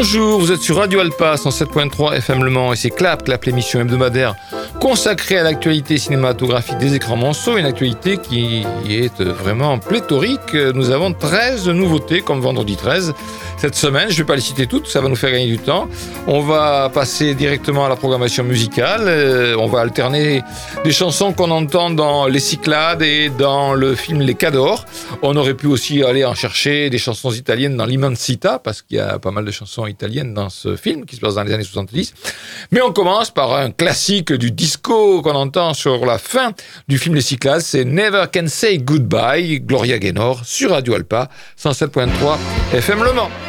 Bonjour, vous êtes sur Radio Alpa 107.3 FM Le Mans et c'est Clap, Clap l'émission hebdomadaire consacrée à l'actualité cinématographique des écrans monceaux, une actualité qui est vraiment pléthorique. Nous avons 13 nouveautés comme vendredi 13 cette semaine. Je ne vais pas les citer toutes, ça va nous faire gagner du temps. On va passer directement à la programmation musicale. Euh, on va alterner des chansons qu'on entend dans Les Cyclades et dans le film Les Cadors. On aurait pu aussi aller en chercher des chansons italiennes dans l'Immensita, parce qu'il y a pas mal de chansons italiennes dans ce film qui se passe dans les années 70. Mais on commence par un classique du disco qu'on entend sur la fin du film Les Cyclades. C'est Never Can Say Goodbye, Gloria Gaynor, sur Radio Alpa, 107.3 FM Le Mans.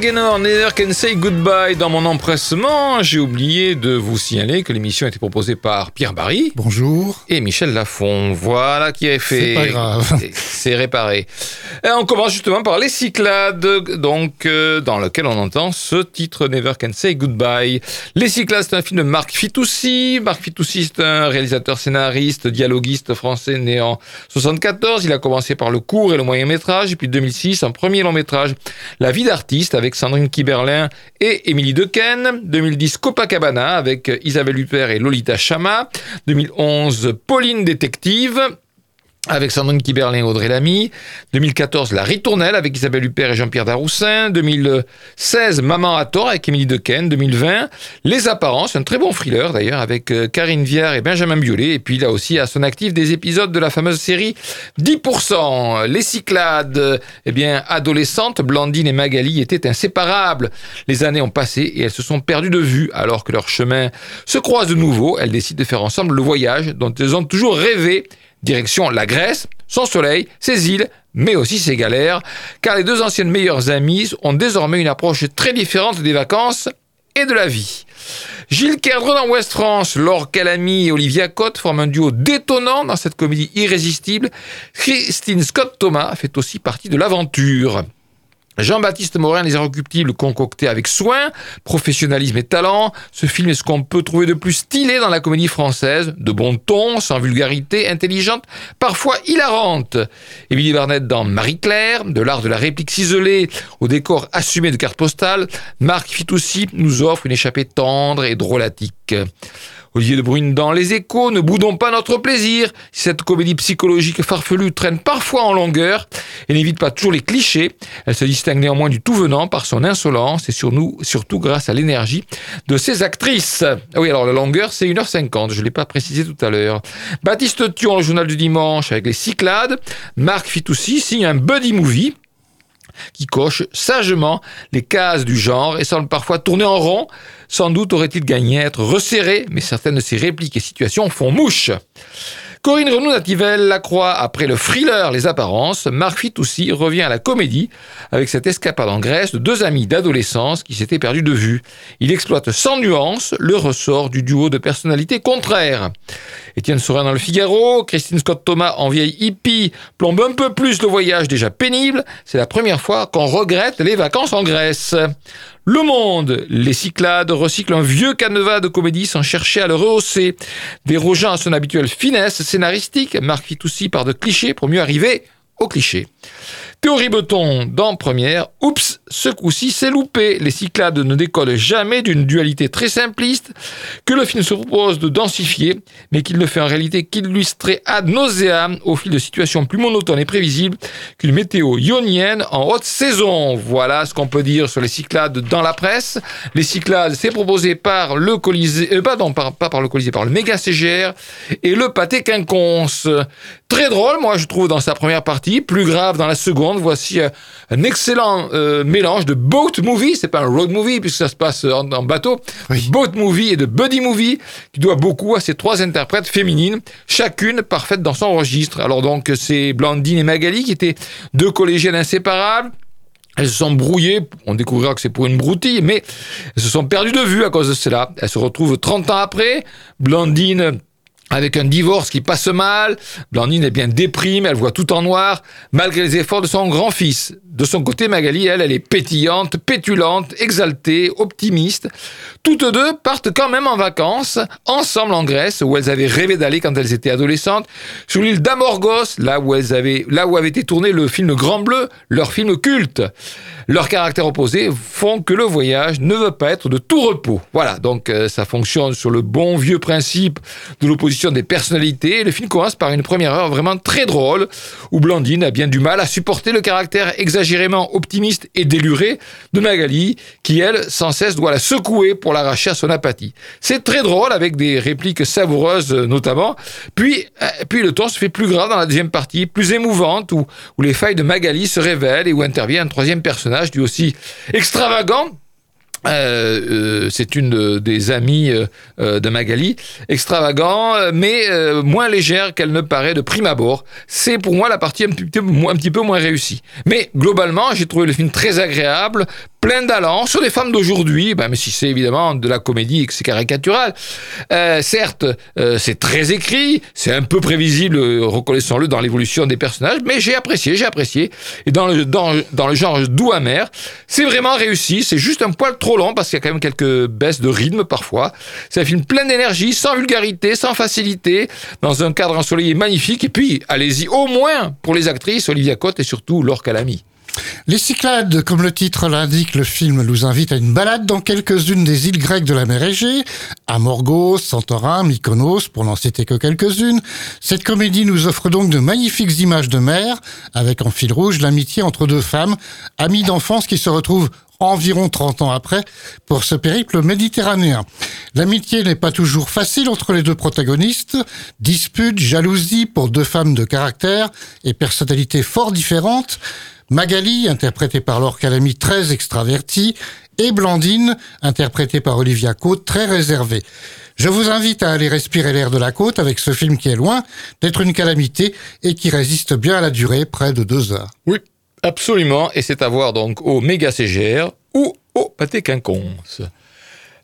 Gaynor, Never Can Say Goodbye. Dans mon empressement, j'ai oublié de vous signaler que l'émission a été proposée par Pierre Barry. Bonjour. Et Michel Lafont. Voilà qui est fait. C'est pas grave. C'est réparé. Et on commence justement par Les Cyclades, donc, euh, dans lequel on entend ce titre Never Can Say Goodbye. Les Cyclades, c'est un film de Marc Fitoussi. Marc Fitoussi, c'est un réalisateur, scénariste, dialoguiste français né en 74. Il a commencé par le court et le moyen métrage, et puis 2006, un premier long métrage, La vie d'artiste, avec Sandrine Kiberlin et Émilie Dequesne. 2010, Copacabana, avec Isabelle Huppert et Lolita Chama. 2011, Pauline Détective. Avec Sandrine Kiberlin et Audrey Lamy. 2014, La Ritournelle avec Isabelle Huppert et Jean-Pierre Daroussin. 2016, Maman à tort avec Émilie Dequesne. 2020, Les Apparences, un très bon thriller d'ailleurs avec euh, Karine Viard et Benjamin Biolay. Et puis là aussi à son actif des épisodes de la fameuse série 10%. Les Cyclades, eh bien, adolescentes, Blandine et Magali étaient inséparables. Les années ont passé et elles se sont perdues de vue alors que leurs chemins se croisent de nouveau. Elles décident de faire ensemble le voyage dont elles ont toujours rêvé Direction la Grèce, son soleil, ses îles, mais aussi ses galères, car les deux anciennes meilleures amies ont désormais une approche très différente des vacances et de la vie. Gilles Kerdron dans West France, Laure Calamy et Olivia Cotte forment un duo détonnant dans cette comédie irrésistible. Christine Scott Thomas fait aussi partie de l'aventure. Jean-Baptiste Morin, Les Irrecuptibles, concocté avec soin, professionnalisme et talent. Ce film est ce qu'on peut trouver de plus stylé dans la comédie française, de bon ton, sans vulgarité, intelligente, parfois hilarante. Émilie Barnett dans Marie-Claire, de l'art de la réplique ciselée au décor assumé de cartes postales. Marc Fitoussi nous offre une échappée tendre et drôlatique. Olivier de Brune dans Les Échos, ne boudons pas notre plaisir. Cette comédie psychologique farfelue traîne parfois en longueur et n'évite pas toujours les clichés. Elle se distingue néanmoins du tout venant par son insolence et surtout grâce à l'énergie de ses actrices. Ah oui, alors la longueur, c'est 1h50, je ne l'ai pas précisé tout à l'heure. Baptiste Thion, le journal du dimanche avec les Cyclades. Marc Fitoussi signe un buddy movie qui coche sagement les cases du genre et semble parfois tourner en rond. Sans doute aurait-il gagné à être resserré, mais certaines de ses répliques et situations font mouche. Corinne Renaud Nativelle Lacroix, après le thriller Les Apparences, Marc Fitoussi revient à la comédie avec cette escapade en Grèce de deux amis d'adolescence qui s'étaient perdus de vue. Il exploite sans nuance le ressort du duo de personnalités contraires. Étienne Sorin dans le Figaro, Christine Scott Thomas en vieille hippie plombe un peu plus le voyage déjà pénible. C'est la première fois qu'on regrette les vacances en Grèce. Le Monde, les Cyclades recyclent un vieux canevas de comédie sans chercher à le rehausser. Dérogeant à son habituelle finesse scénaristique, Marc Fitoussi part de clichés pour mieux arriver au cliché. Théorie Beton dans Première, oups, ce coup-ci c'est loupé. Les Cyclades ne décollent jamais d'une dualité très simpliste que le film se propose de densifier, mais qu'il ne fait en réalité qu'illustrer ad nauseam au fil de situations plus monotones et prévisibles qu'une météo ionienne en haute saison. Voilà ce qu'on peut dire sur les Cyclades dans la presse. Les Cyclades, c'est proposé par le Colisée, euh, pardon, pas par le Colisée, par le Méga CGR et le Pâté Quinconce. Très drôle, moi je trouve, dans sa première partie, plus grave dans la seconde Voici euh, un excellent euh, mélange de boat movie, c'est pas un road movie puisque ça se passe en, bateau, boat movie et de buddy movie qui doit beaucoup à ces trois interprètes féminines, chacune parfaite dans son registre. Alors donc c'est Blandine et Magali qui étaient deux collégiennes inséparables. Elles se sont brouillées, on découvrira que c'est pour une broutille, mais elles se sont perdues de vue à cause de cela. Elles se retrouvent 30 ans après. Blandine avec un divorce qui passe mal, Blandine est bien déprimée, elle voit tout en noir, malgré les efforts de son grand-fils. De son côté, Magali, elle, elle est pétillante, pétulante, exaltée, optimiste. Toutes deux partent quand même en vacances, ensemble en Grèce, où elles avaient rêvé d'aller quand elles étaient adolescentes, sur l'île d'Amorgos, là où elles avaient, avait été tourné le film Grand Bleu, leur film culte. Leurs caractères opposés font que le voyage ne veut pas être de tout repos. Voilà, donc euh, ça fonctionne sur le bon vieux principe de l'opposition des personnalités. Le film commence par une première heure vraiment très drôle, où Blandine a bien du mal à supporter le caractère exagérément optimiste et déluré de Magali, qui elle, sans cesse, doit la secouer pour l'arracher à son apathie. C'est très drôle, avec des répliques savoureuses notamment. Puis, euh, puis le ton se fait plus grave dans la deuxième partie, plus émouvante, où, où les failles de Magali se révèlent et où intervient un troisième personnage du aussi extravagant euh, euh, c'est une des amies euh, de Magali, extravagant, mais moins légère qu'elle ne paraît de prime abord. C'est pour moi la partie un petit, peu, un petit peu moins réussie. Mais globalement, j'ai trouvé le film très agréable, plein d'allant sur les femmes d'aujourd'hui, ben, mais si c'est évidemment de la comédie et que c'est caricatural. certes, c'est très écrit, c'est un peu prévisible, reconnaissons-le, dans l'évolution des personnages, mais j'ai apprécié, j'ai apprécié. Et dans le, dans, dans le genre doux amer, c'est vraiment réussi, c'est juste un poil trop trop long parce qu'il y a quand même quelques baisses de rythme parfois. C'est un film plein d'énergie, sans vulgarité, sans facilité, dans un cadre ensoleillé magnifique. Et puis, allez-y au moins pour les actrices, Olivia Cotte et surtout Laure Calamy. Les Cyclades, comme le titre l'indique, le film nous invite à une balade dans quelques-unes des îles grecques de la mer Égée, Amorgos, Santorin, Mykonos, pour n'en citer que quelques-unes. Cette comédie nous offre donc de magnifiques images de mer, avec en fil rouge l'amitié entre deux femmes, amies d'enfance qui se retrouvent environ 30 ans après, pour ce périple méditerranéen. L'amitié n'est pas toujours facile entre les deux protagonistes, disputes, jalousie pour deux femmes de caractère et personnalités fort différentes, Magali, interprétée par Laure Calamy, très extravertie, et Blandine, interprétée par Olivia Côte, très réservée. Je vous invite à aller respirer l'air de la côte avec ce film qui est loin d'être une calamité et qui résiste bien à la durée, près de deux heures. Oui, absolument, et c'est à voir donc au Méga CGR ou au Pâté Quinconce.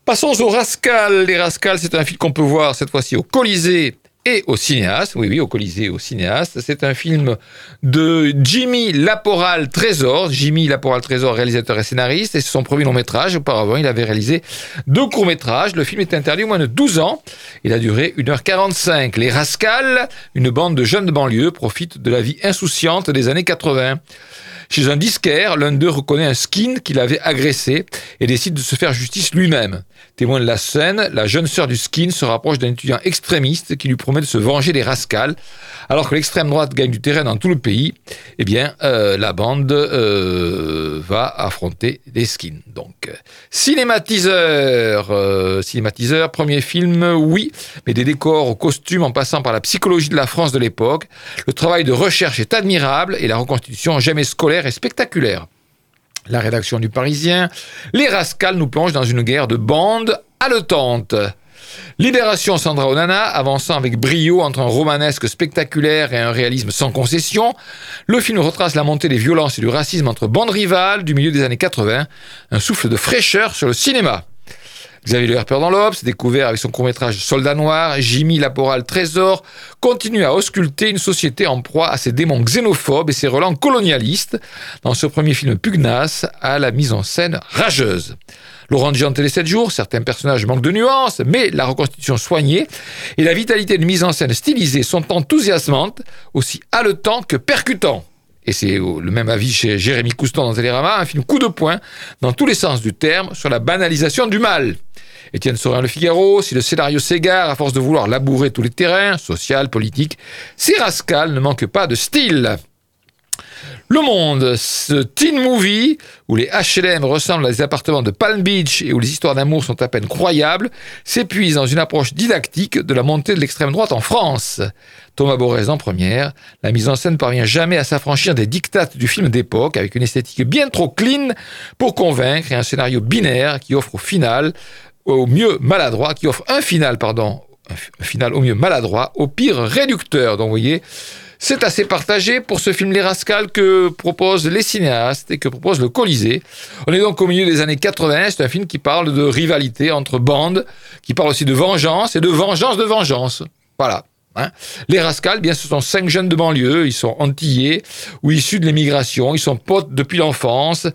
Passons au Rascal. Les Rascals, c'est un film qu'on peut voir cette fois-ci au Colisée et au cinéaste, oui, oui, au Colisée, au cinéaste. C'est un film de Jimmy Laporal Trésor. Jimmy Laporal Trésor, réalisateur et scénariste, et c'est son premier long métrage. Auparavant, il avait réalisé deux courts métrages. Le film est interdit au moins de 12 ans. Il a duré 1h45. Les Rascals, une bande de jeunes de banlieue, profitent de la vie insouciante des années 80. Chez un disquaire, l'un d'eux reconnaît un skin qu'il avait agressé et décide de se faire justice lui-même. Témoin de la scène, la jeune sœur du skin se rapproche d'un étudiant extrémiste qui lui promet de se venger des rascals. Alors que l'extrême droite gagne du terrain dans tout le pays, eh bien, euh, la bande euh, va affronter des skins. Donc, cinématiseur, euh, cinématiseur, premier film, oui, mais des décors aux costumes en passant par la psychologie de la France de l'époque. Le travail de recherche est admirable et la reconstitution jamais scolaire et spectaculaire. La rédaction du Parisien, les rascals nous plongent dans une guerre de bandes haletantes. Libération Sandra Onana, avançant avec brio entre un romanesque spectaculaire et un réalisme sans concession, le film retrace la montée des violences et du racisme entre bandes rivales du milieu des années 80, un souffle de fraîcheur sur le cinéma. Xavier Le Herper dans l'Obs, découvert avec son court-métrage Soldat Noir, Jimmy Laporal Trésor, continue à ausculter une société en proie à ses démons xénophobes et ses relents colonialistes dans ce premier film pugnace à la mise en scène rageuse. Laurent Gianté les 7 jours, certains personnages manquent de nuances, mais la reconstitution soignée et la vitalité de mise en scène stylisée sont enthousiasmantes, aussi haletantes que percutantes. Et c'est le même avis chez Jérémy Couston dans Télérama, un film coup de poing, dans tous les sens du terme, sur la banalisation du mal. Étienne Sorin Le Figaro, si le scénario s'égare à force de vouloir labourer tous les terrains, social, politique, ces rascals ne manquent pas de style. Le Monde, ce teen movie où les HLM ressemblent à des appartements de Palm Beach et où les histoires d'amour sont à peine croyables, s'épuise dans une approche didactique de la montée de l'extrême droite en France. Thomas Borez en première, la mise en scène parvient jamais à s'affranchir des dictates du film d'époque avec une esthétique bien trop clean pour convaincre et un scénario binaire qui offre au final, au mieux maladroit, qui offre un final, pardon, un final au mieux maladroit, au pire réducteur. Donc vous voyez, c'est assez partagé pour ce film Les Rascals que proposent les cinéastes et que propose le Colisée. On est donc au milieu des années 80. C'est un film qui parle de rivalité entre bandes, qui parle aussi de vengeance et de vengeance de vengeance. Voilà. Hein. les Rascals, bien, ce sont cinq jeunes de banlieue. Ils sont antillais ou issus de l'émigration. Ils sont potes depuis l'enfance.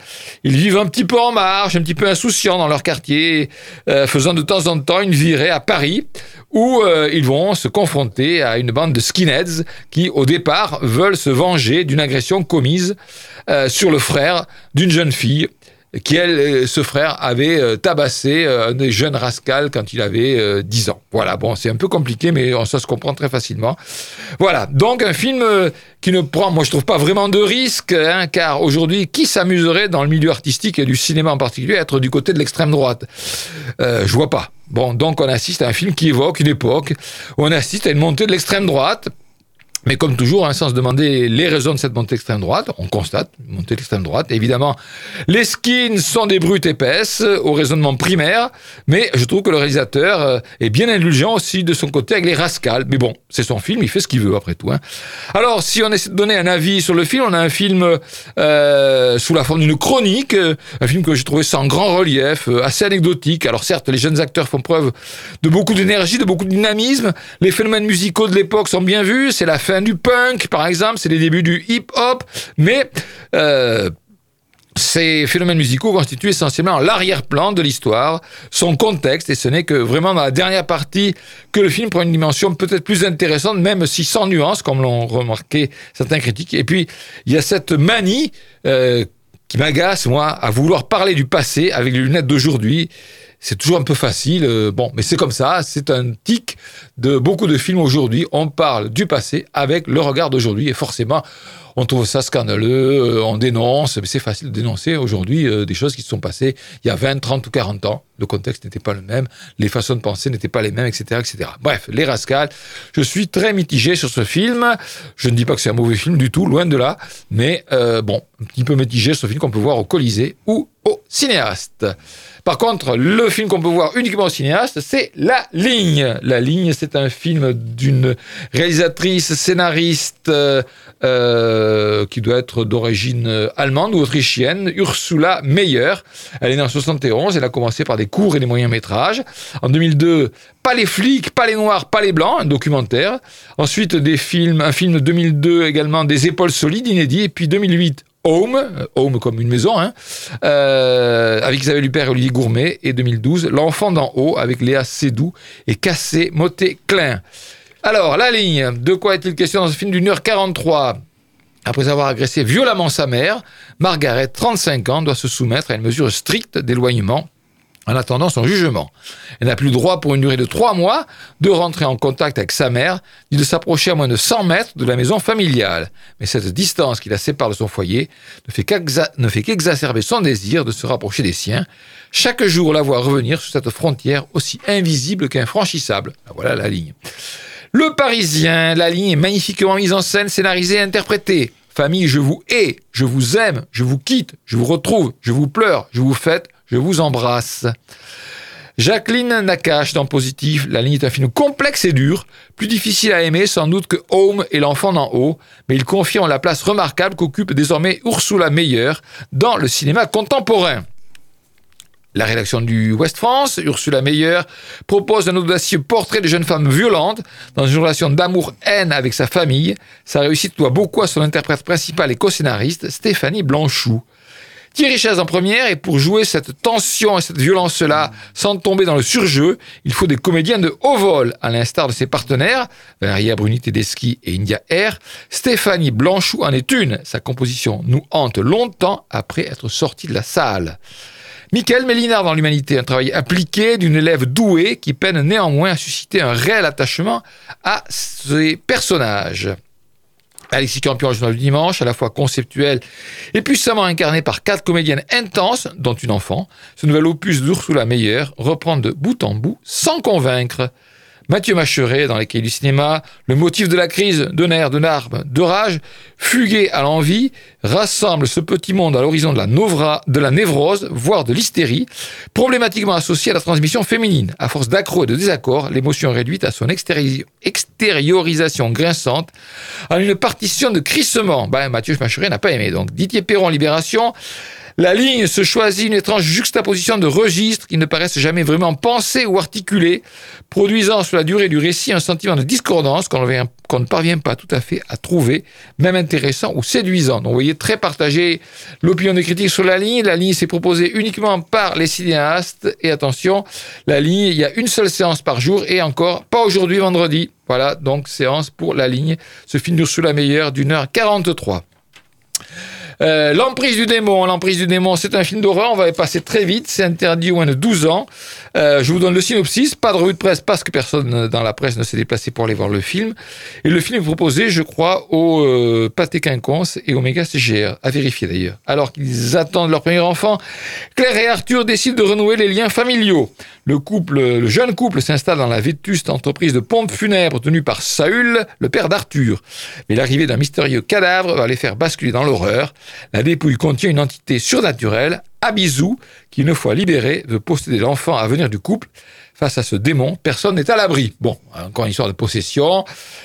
Ils vivent un petit peu en marge, un petit peu insouciants dans leur quartier, euh, faisant de temps en temps une virée à Paris où euh, ils vont se confronter à une bande de skinheads qui, au départ, veulent se venger d'une agression commise euh, sur le frère d'une jeune fille qui, elle, euh, ce frère avait tabassé un des jeunes rascals quand il avait 10 ans. Voilà, bon, c'est un peu compliqué, mais ça se comprend très facilement. Voilà, donc un film qui ne prend, moi je trouve pas vraiment de risque, hein, car aujourd'hui, qui s'amuserait dans le milieu artistique et du cinéma en particulier à être du côté de l'extrême droite? Euh, Je vois pas. Bon, donc on assiste à un film qui évoque une époque où on assiste à une montée de l'extrême droite, mais comme toujours, hein, sans se demander les raisons de cette montée extrême droite, on constate une montée d'extrême droite. Évidemment, les skins sont des brutes épaisses au raisonnement primaire, mais je trouve que le réalisateur euh, est bien indulgent aussi de son côté avec les rascals. Mais bon, c'est son film, il fait ce qu'il veut après tout. Hein. Alors, si on essaie de donner un avis sur le film, on a un film euh, sous la forme d'une chronique, euh, un film que j'ai trouvé sans grand relief, euh, assez anecdotique. Alors certes, les jeunes acteurs font preuve de beaucoup d'énergie, de beaucoup de dynamisme. Les phénomènes musicaux de l'époque sont bien vus. C'est la fin du punk, par exemple, c'est les débuts du hip-hop, mais euh, ces phénomènes musicaux constituent essentiellement l'arrière-plan de l'histoire, son contexte, et ce n'est que vraiment dans la dernière partie que le film prend une dimension peut-être plus intéressante, même si sans nuance, comme l'ont remarqué certains critiques. Et puis, il y a cette manie euh, qui m'agace, moi, à vouloir parler du passé avec les lunettes d'aujourd'hui. C'est toujours un peu facile, euh, bon, mais c'est comme ça, c'est un tic de beaucoup de films aujourd'hui. On parle du passé avec le regard d'aujourd'hui et forcément, on trouve ça scandaleux, euh, on dénonce, mais c'est facile de dénoncer aujourd'hui euh, des choses qui se sont passées il y a 20, 30 ou 40 ans. Le contexte n'était pas le même, les façons de penser n'étaient pas les mêmes, etc., etc. Bref, Les Rascals, je suis très mitigé sur ce film. Je ne dis pas que c'est un mauvais film du tout, loin de là, mais euh, bon, un petit peu mitigé sur ce film qu'on peut voir au Colisée ou au cinéaste. Par contre, le film qu'on peut voir uniquement au cinéaste, c'est La Ligne. La Ligne, c'est un film d'une réalisatrice, scénariste euh, qui doit être d'origine allemande ou autrichienne, Ursula Meyer. Elle est née en 71, elle a commencé par des courts et des moyens métrages. En 2002, Pas les flics, pas les noirs, pas les blancs, un documentaire. Ensuite, des films, un film 2002 également, Des épaules solides, inédit. Et puis 2008, Home, euh, Home comme une maison, hein, euh, avec Isabelle Huppert et Olivier Gourmet, et 2012, L'enfant d'en haut, avec Léa Seydoux et Cassé Motet-Klein. Alors, la ligne, de quoi est-il question dans ce film d'une heure 43 après avoir agressé violemment sa mère, Margaret, 35 ans, doit se soumettre à une mesure stricte d'éloignement en attendant son jugement. Elle n'a plus le droit pour une durée de trois mois de rentrer en contact avec sa mère, ni de s'approcher à moins de 100 mètres de la maison familiale. Mais cette distance qui la sépare de son foyer ne fait qu'exacerber son désir de se rapprocher des siens, chaque jour la voit revenir sur cette frontière aussi invisible qu'infranchissable. Ah, voilà la ligne. Le Parisien, la ligne est magnifiquement mise en scène, scénarisée et interprétée. Famille, je vous hais, je vous aime, je vous quitte, je vous retrouve, je vous pleure, je vous fête, je vous embrasse. Jacqueline Nakache dans Positif, la ligne est un film complexe et dur, plus difficile à aimer sans doute que Home et l'enfant d'en haut, mais il confirme la place remarquable qu'occupe désormais Ursula Meyer dans le cinéma contemporain. La rédaction du West France, Ursula Meyer, propose un audacieux portrait de jeune femme violente dans une relation d'amour-haine avec sa famille. Sa réussite doit beaucoup à son interprète principal et co-scénariste, Stéphanie Blanchou. Thierry Chaise en première, et pour jouer cette tension et cette violence-là, sans tomber dans le surjeu, il faut des comédiens de haut vol, à l'instar de ses partenaires, Valéria Bruni Tedeschi et India Air. Stéphanie Blanchou en est une. Sa composition nous hante longtemps après être sortie de la salle. Michael Mélinard dans l'humanité, un travail appliqué d'une élève douée qui peine néanmoins à susciter un réel attachement à ses personnages. Alexis Campion, journal du dimanche, à la fois conceptuel et puissamment incarné par quatre comédiennes intenses, dont une enfant, ce nouvel opus d'Ursula Meyer reprend de bout en bout sans convaincre. Mathieu Macheret, dans les cahiers du cinéma, le motif de la crise de nerfs, de narbe, de rage, fugué à l'envie, rassemble ce petit monde à l'horizon de la, de la névrose, voire de l'hystérie, problématiquement associé à la transmission féminine. À force d'accro et de désaccord, l'émotion réduite à son extériorisation grinçante, à une partition de crissement. Ben, Mathieu Macheret n'a pas aimé. Donc, Didier Perron, Libération, la ligne se choisit une étrange juxtaposition de registres qui ne paraissent jamais vraiment pensés ou articulés, produisant sur la durée du récit un sentiment de discordance qu'on ne parvient pas tout à fait à trouver, même intéressant ou séduisant. Donc vous voyez, très partagé l'opinion des critiques sur la ligne. La ligne s'est proposée uniquement par les cinéastes. Et attention, la ligne, il y a une seule séance par jour et encore pas aujourd'hui, vendredi. Voilà, donc séance pour la ligne. Ce film la meilleure d'une heure 43. Euh, l'emprise du démon. L'emprise du démon, c'est un film d'horreur. On va y passer très vite. C'est interdit au moins de 12 ans. Euh, je vous donne le synopsis. Pas de revue de presse parce que personne dans la presse ne s'est déplacé pour aller voir le film. Et le film est proposé, je crois, au euh, Pâté Quinconce et au Méga CGR. À vérifier d'ailleurs. Alors qu'ils attendent leur premier enfant, Claire et Arthur décident de renouer les liens familiaux. Le jeune couple s'installe dans la vétuste entreprise de pompe funèbre tenue par Saül, le père d'Arthur. Mais l'arrivée d'un mystérieux cadavre va les faire basculer dans l'horreur. La dépouille contient une entité surnaturelle, Abizou, qui, une fois libéré, veut posséder l'enfant à venir du couple. Face à ce démon, personne n'est à l'abri. Bon, encore une histoire de possession.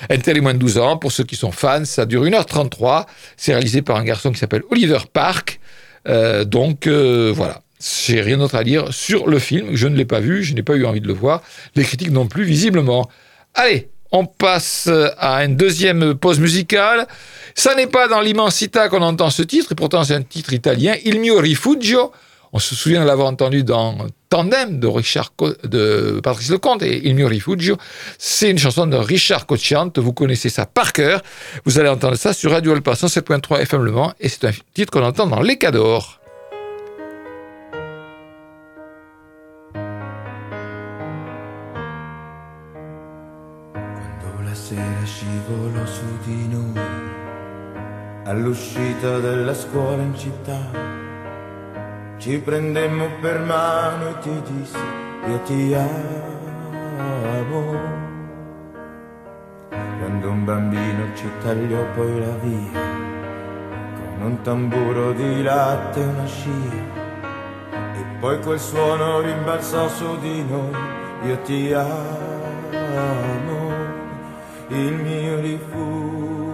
Interdit moins de 12 ans. Pour ceux qui sont fans, ça dure 1h33. C'est réalisé par un garçon qui s'appelle Oliver Park. Euh, donc, euh, voilà. J'ai rien d'autre à dire sur le film. Je ne l'ai pas vu, je n'ai pas eu envie de le voir. Les critiques non plus, visiblement. Allez, on passe à une deuxième pause musicale. Ça n'est pas dans l'immensita qu'on entend ce titre, et pourtant c'est un titre italien, Il mio rifugio. On se souvient de l'avoir entendu dans Tandem de, Richard de Patrice Lecomte et Il mio rifugio. C'est une chanson de Richard Cocciante, vous connaissez ça par cœur. Vous allez entendre ça sur Radio Alpa 107.3 FM Le et c'est un titre qu'on entend dans Les Cadors. All'uscita della scuola in città. Ci prendemmo per mano e ti dissi io ti amo. Quando un bambino ci tagliò poi la via, con un tamburo di latte e una scia. E poi quel suono rimbalzò su di noi, io ti amo, il mio rifugio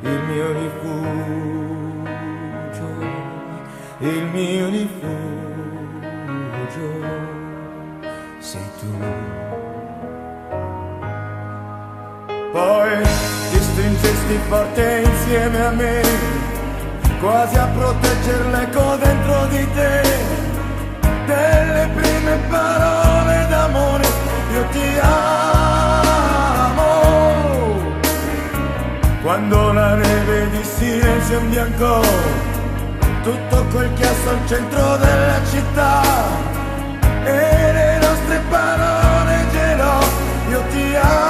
il mio rifugio, il mio rifugio sei tu. Poi ti stringesti forte insieme a me, quasi a protegger l'eco dentro di te, delle prime parole d'amore, io ti amo quando la neve di silenzio imbiancò tutto quel chiasso al centro della città e le nostre parole gelò io ti amo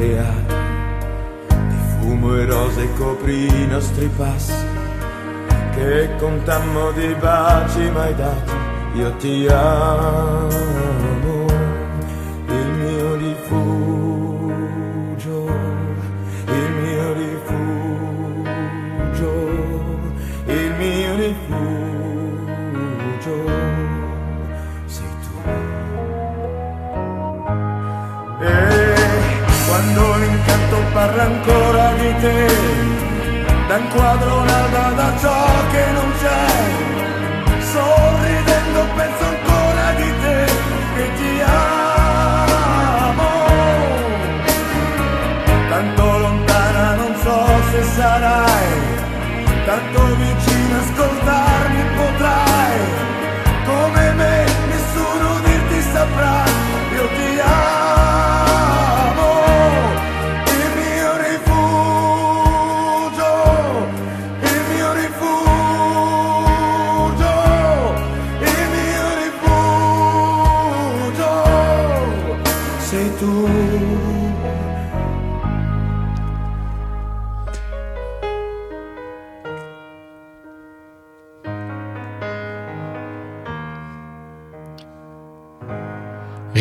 teatri di fumo e rose coprì i nostri passi che contammo di baci mai dati io ti amo te, da un quadro da ciò che non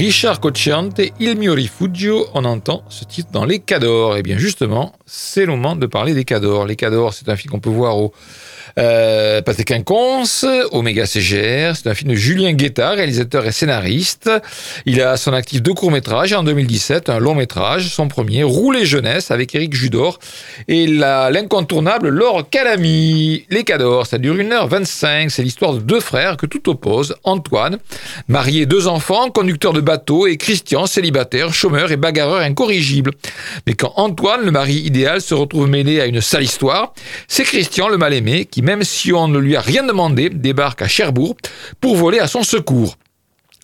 Richard Cocciante, Il mio rifugio, on entend ce titre dans Les Cadors. Et eh bien justement, c'est le moment de parler des Cadors. Les Cadors, c'est un film qu'on peut voir au euh, Pathé Quinconce, Omega CGR, c'est un film de Julien Guetta, réalisateur et scénariste. Il a son actif deux courts-métrages en 2017, un long-métrage, son premier, Rouler jeunesse, avec Eric Judor, et l'incontournable Laure Calamy. Les Cadors, ça dure 1h25, c'est l'histoire de deux frères que tout oppose, Antoine, marié, deux enfants, conducteur de bateau, et Christian, célibataire, chômeur et bagarreur incorrigible. Mais quand Antoine, le mari idéal, se retrouve mêlé à une sale histoire, c'est Christian, le mal-aimé, qui même si on ne lui a rien demandé, débarque à Cherbourg pour voler à son secours.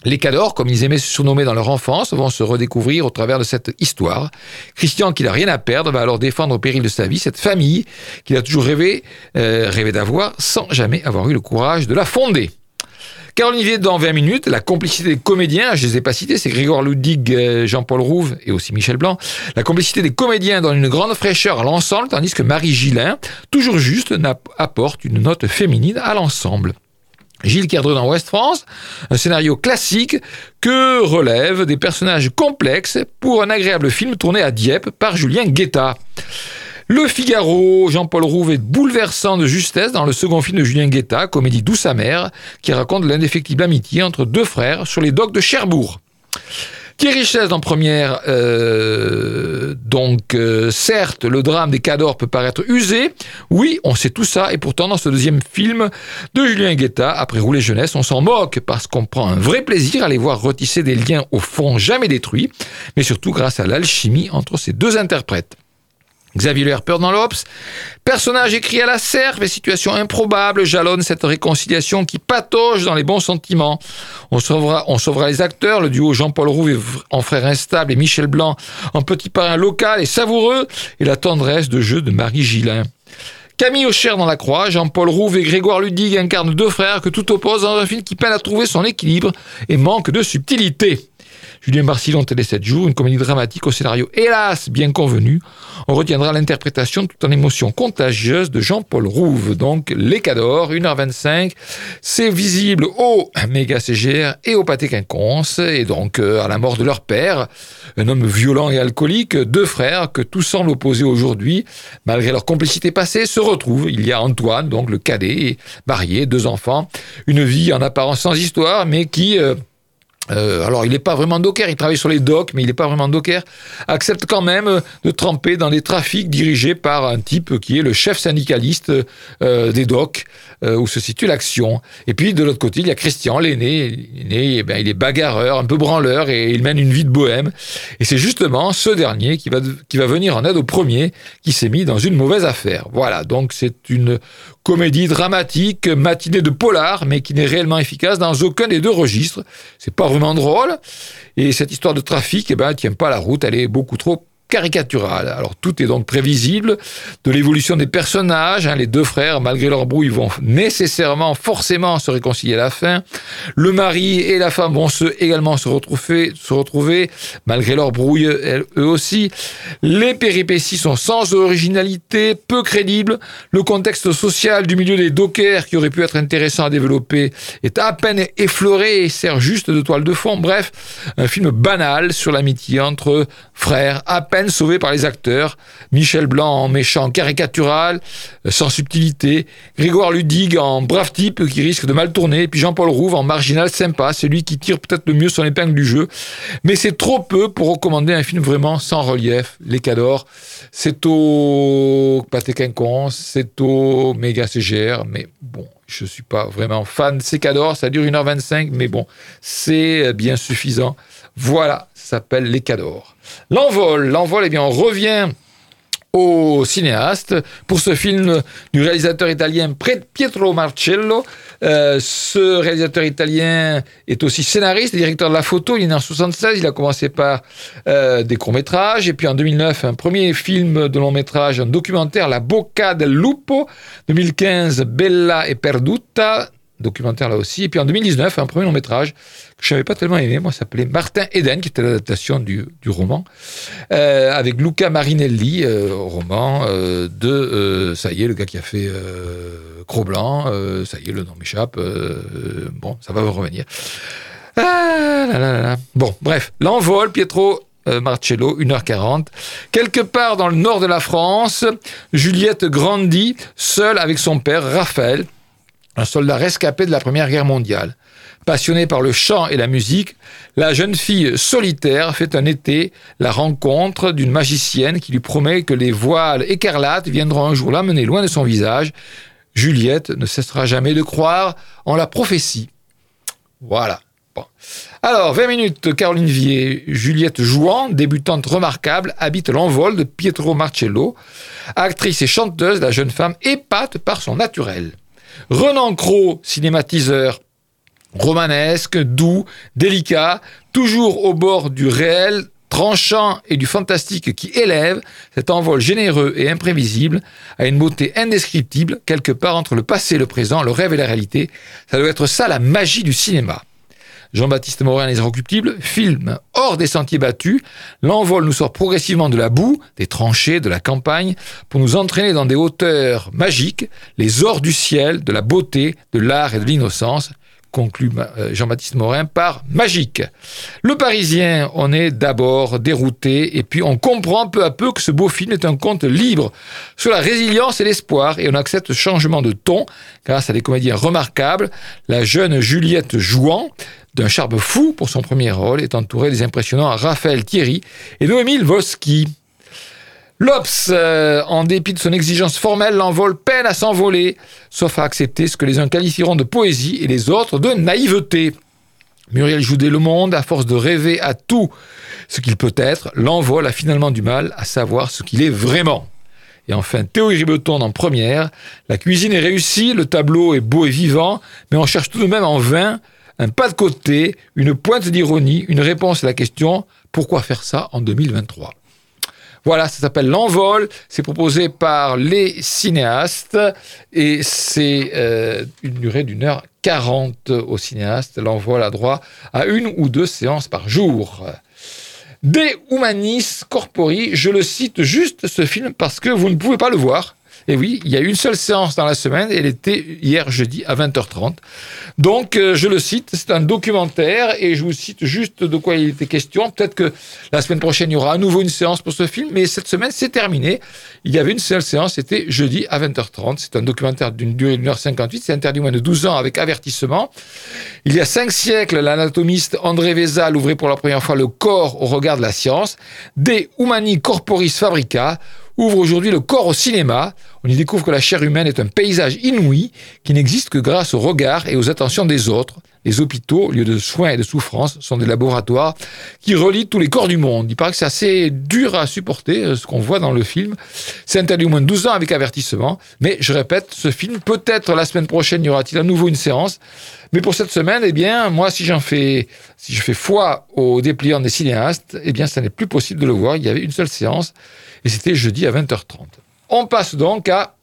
Les cadors, comme ils aimaient se surnommer dans leur enfance, vont se redécouvrir au travers de cette histoire. Christian, qui n'a rien à perdre, va alors défendre au péril de sa vie cette famille qu'il a toujours rêvé, euh, rêvé d'avoir sans jamais avoir eu le courage de la fonder. Caroline Vier dans 20 minutes, la complicité des comédiens, je ne les ai pas cités, c'est Grégoire Ludig, euh, Jean-Paul Rouve et aussi Michel Blanc. La complicité des comédiens donne une grande fraîcheur à l'ensemble, tandis que Marie Gillin, toujours juste, apporte une note féminine à l'ensemble. Gilles Cerdreux dans Ouest France, un scénario classique que relève des personnages complexes pour un agréable film tourné à Dieppe par Julien Guetta. Le Figaro, Jean-Paul Rouve bouleversant de justesse dans le second film de Julien Guetta, comédie douce amère, qui raconte l'indéfectible amitié entre deux frères sur les docks de Cherbourg. Thierry Richesse en première, euh, donc euh, certes, le drame des Cadors peut paraître usé, oui, on sait tout ça, et pourtant dans ce deuxième film de Julien Guetta, après Rouler Jeunesse, on s'en moque parce qu'on prend un vrai plaisir à les voir retisser des liens au fond jamais détruits, mais surtout grâce à l'alchimie entre ces deux interprètes. Xavier Le dans l'Obs. Personnage écrit à la serve et situation improbable jalonne cette réconciliation qui patauge dans les bons sentiments. On sauvera, on sauvera les acteurs, le duo Jean-Paul Rouve en frère instable et Michel Blanc en petit parrain local et savoureux et la tendresse de jeu de Marie Gillin. Camille Aucher dans la croix, Jean-Paul Rouve et Grégoire Ludig incarnent deux frères que tout oppose dans un film qui peine à trouver son équilibre et manque de subtilité. Julien Marcillon, Télé 7 jours, une comédie dramatique au scénario hélas bien convenu. On retiendra l'interprétation tout en émotion contagieuse de Jean-Paul Rouve. Donc, Les Cadors, 1h25. C'est visible au Méga CGR et au Pâté Quinconce. Et donc, euh, à la mort de leur père, un homme violent et alcoolique, deux frères que tout semble opposer aujourd'hui, malgré leur complicité passée, se retrouvent. Il y a Antoine, donc le cadet, marié, deux enfants, une vie en apparence sans histoire, mais qui... Euh, euh, alors, il n'est pas vraiment docker, il travaille sur les docks, mais il n'est pas vraiment docker, accepte quand même euh, de tremper dans des trafics dirigés par un type qui est le chef syndicaliste euh, des docks, où se situe l'action. Et puis, de l'autre côté, il y a Christian, l'aîné. L'aîné, eh ben, il est bagarreur, un peu branleur, et il mène une vie de bohème. Et c'est justement ce dernier qui va, qui va venir en aide au premier, qui s'est mis dans une mauvaise affaire. Voilà, donc c'est une comédie dramatique, matinée de polar, mais qui n'est réellement efficace dans aucun des deux registres. C'est pas vraiment drôle. Et cette histoire de trafic, eh ben, elle tient pas la route, elle est beaucoup trop caricatural. Alors tout est donc prévisible de l'évolution des personnages. Hein. les deux frères, malgré leur brouille, vont nécessairement, forcément se réconcilier à la fin. Le mari et la femme vont se, également se retrouver, se retrouver, malgré leur brouille, eux aussi. Les péripéties sont sans originalité, peu crédibles. Le contexte social du milieu des dockers, qui aurait pu être intéressant à développer, est à peine effleuré et sert juste de toile de fond. Bref, un film banal sur l'amitié entre frères, à peine sauvé par les acteurs. Michel Blanc en méchant caricatural, euh, sans subtilité. Grégoire Ludig en brave type qui risque de mal tourner. Et puis Jean-Paul Rouve en marginal sympa, c'est lui qui tire peut-être le mieux son épingle du jeu. Mais c'est trop peu pour recommander un film vraiment sans relief. Les Cadors, c'est au Pâté Quinconce, c'est au Méga CGR, mais bon, je suis pas vraiment fan. C'est Cadors, ça dure 1h25, mais bon, c'est bien suffisant. Voilà, ça s'appelle Les Cadors. L'envol, l'envol, eh bien, on revient au cinéaste pour ce film du réalisateur italien Pietro Marcello. Euh, ce réalisateur italien est aussi scénariste et directeur de la photo. Il est né en 76. Il a commencé par euh, des courts-métrages. Et puis en 2009, un premier film de long-métrage, un documentaire, La Bocca del Lupo. 2015, Bella e Perduta documentaire là aussi. Et puis en 2019, un premier long métrage que je n'avais pas tellement aimé, moi, s'appelait Martin Eden, qui était l'adaptation du, du, roman, euh, avec Luca Marinelli, euh, roman euh, de, ça y est, le gars qui a fait Cro-Blanc, ça y est, le nom m'échappe, bon, ça va revenir. Ah, là, là, là. Bon, bref, l'envol, Pietro Marcello, 1h40. Quelque part dans le nord de la France, Juliette grandit seule avec son père, Raphaël, un soldat rescapé de la Première Guerre mondiale. Passionnée par le chant et la musique, la jeune fille solitaire fait un été la rencontre d'une magicienne qui lui promet que les voiles écarlates viendront un jour l'amener loin de son visage. Juliette ne cessera jamais de croire en la prophétie. Voilà. Alors, 20 minutes, Caroline Vier, Juliette Jouan, débutante remarquable, habite l'envol de Pietro Marcello. Actrice et chanteuse, la jeune femme épate par son naturel. Renan Cros, cinématiseur romanesque, doux, délicat, toujours au bord du réel, tranchant et du fantastique qui élève, cet envol généreux et imprévisible a une beauté indescriptible quelque part entre le passé, le présent, le rêve et la réalité. Ça doit être ça la magie du cinéma. Jean-Baptiste Morin, Les Irrecuptibles, film hors des sentiers battus, l'envol nous sort progressivement de la boue, des tranchées, de la campagne, pour nous entraîner dans des hauteurs magiques, les ors du ciel, de la beauté, de l'art et de l'innocence, conclut euh, Jean-Baptiste Morin par magique. Le Parisien, on est d'abord dérouté et puis on comprend peu à peu que ce beau film est un conte libre sur la résilience et l'espoir et on accepte ce changement de ton grâce à des comédiens remarquables. La jeune Juliette Jouan d'un charme fou pour son premier rôle, est entouré des impressionnants Raphaël Thierry et Noémie Lvovsky. L'Obs, euh, en dépit de son exigence formelle, l'envol peine à s'envoler, sauf à accepter ce que les uns qualifieront de poésie et les autres de naïveté. Muriel Joudet Le Monde, à force de rêver à tout ce qu'il peut être, l'envol a finalement du mal à savoir ce qu'il est vraiment. Et enfin, Théo Ribeton en première. La cuisine est réussie, le tableau est beau et vivant, mais on cherche tout de même en vain un pas de côté, une pointe d'ironie, une réponse à la question pourquoi faire ça en 2023 voilà, ça s'appelle L'Envol. C'est proposé par les cinéastes et c'est euh, une durée d'une heure quarante au cinéaste. L'envol a droit à une ou deux séances par jour. De Humanis Corpori, je le cite juste ce film parce que vous ne pouvez pas le voir. Et oui, il y a une seule séance dans la semaine elle était hier jeudi à 20h30. Donc, euh, je le cite, c'est un documentaire et je vous cite juste de quoi il était question. Peut-être que la semaine prochaine, il y aura à nouveau une séance pour ce film, mais cette semaine, c'est terminé. Il y avait une seule séance, c'était jeudi à 20h30. C'est un documentaire d'une durée d'une heure 58. C'est interdit moins de 12 ans avec avertissement. Il y a cinq siècles, l'anatomiste André Vézal ouvrait pour la première fois le corps au regard de la science. De Humani Corporis Fabrica ouvre aujourd'hui le corps au cinéma. On y découvre que la chair humaine est un paysage inouï qui n'existe que grâce au regard et aux attentions des autres. Les hôpitaux, lieux de soins et de souffrance, sont des laboratoires qui relient tous les corps du monde. Il paraît que c'est assez dur à supporter, euh, ce qu'on voit dans le film. C'est interdit au moins de 12 ans avec avertissement. Mais je répète, ce film, peut-être la semaine prochaine, y aura-t-il à nouveau une séance. Mais pour cette semaine, eh bien, moi, si j'en fais, si je fais foi au dépliant des cinéastes, eh bien, ça n'est plus possible de le voir. Il y avait une seule séance et c'était jeudi à 20h30. On passe donc à